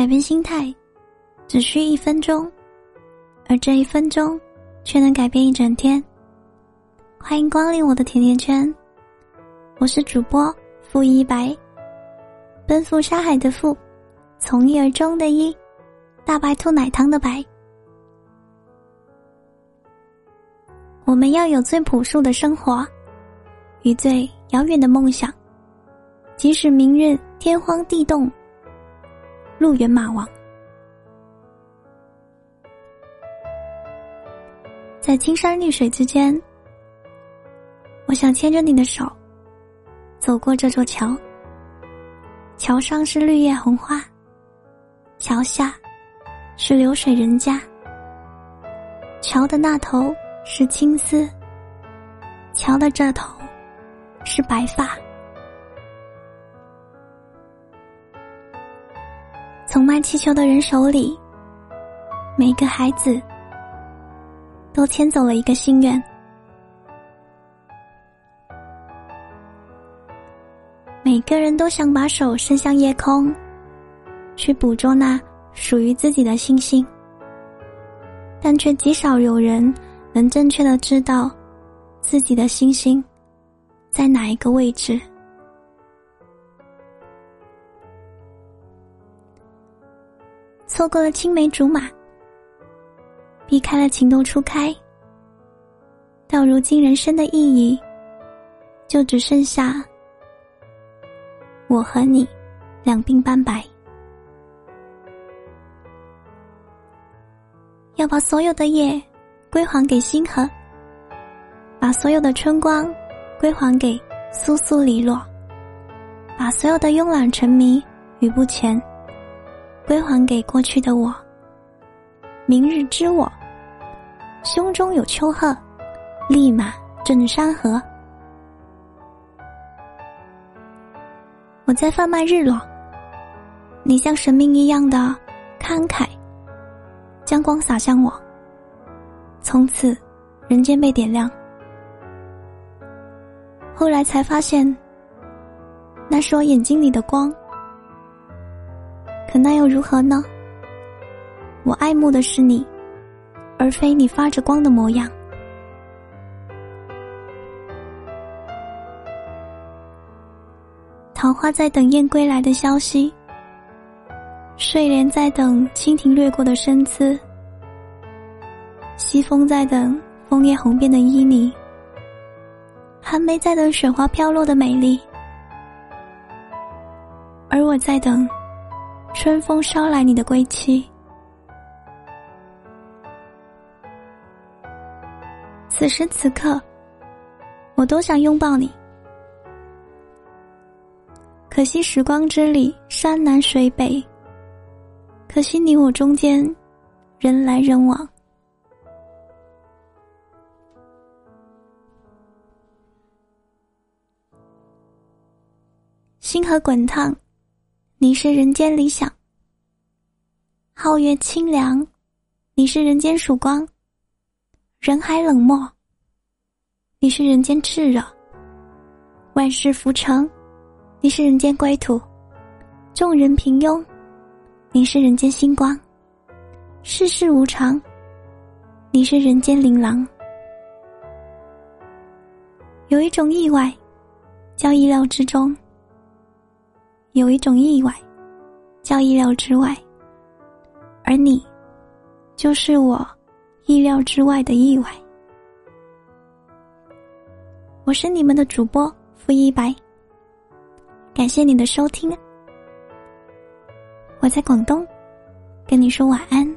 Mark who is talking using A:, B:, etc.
A: 改变心态，只需一分钟，而这一分钟，却能改变一整天。欢迎光临我的甜甜圈，我是主播付一白，奔赴沙海的赴，从一而终的一，大白兔奶糖的白。我们要有最朴素的生活，与最遥远的梦想，即使明日天荒地动。路远马亡，在青山绿水之间，我想牵着你的手，走过这座桥。桥上是绿叶红花，桥下是流水人家。桥的那头是青丝，桥的这头是白发。从卖气球的人手里，每个孩子都牵走了一个心愿。每个人都想把手伸向夜空，去捕捉那属于自己的星星，但却极少有人能正确的知道自己的星星在哪一个位置。错过了青梅竹马，避开了情窦初开，到如今人生的意义，就只剩下我和你两鬓斑白。要把所有的夜归还给星河，把所有的春光归还给苏苏篱落，把所有的慵懒沉迷与不前。归还给过去的我。明日之我，胸中有丘壑，立马镇山河。我在贩卖日落，你像神明一样的慷慨，将光洒向我。从此，人间被点亮。后来才发现，那是我眼睛里的光。可那又如何呢？我爱慕的是你，而非你发着光的模样。桃花在等燕归来的消息，睡莲在等蜻蜓掠过的身姿，西风在等枫叶红遍的旖旎，寒梅在等雪花飘落的美丽，而我在等。春风捎来你的归期，此时此刻，我都想拥抱你。可惜时光之里，山南水北；可惜你我中间，人来人往。星河滚烫。你是人间理想，皓月清凉；你是人间曙光，人海冷漠；你是人间炽热，万事浮沉；你是人间归途，众人平庸；你是人间星光，世事无常；你是人间琳琅。有一种意外，叫意料之中。有一种意外，叫意料之外，而你，就是我意料之外的意外。我是你们的主播付一白，感谢你的收听。我在广东，跟你说晚安。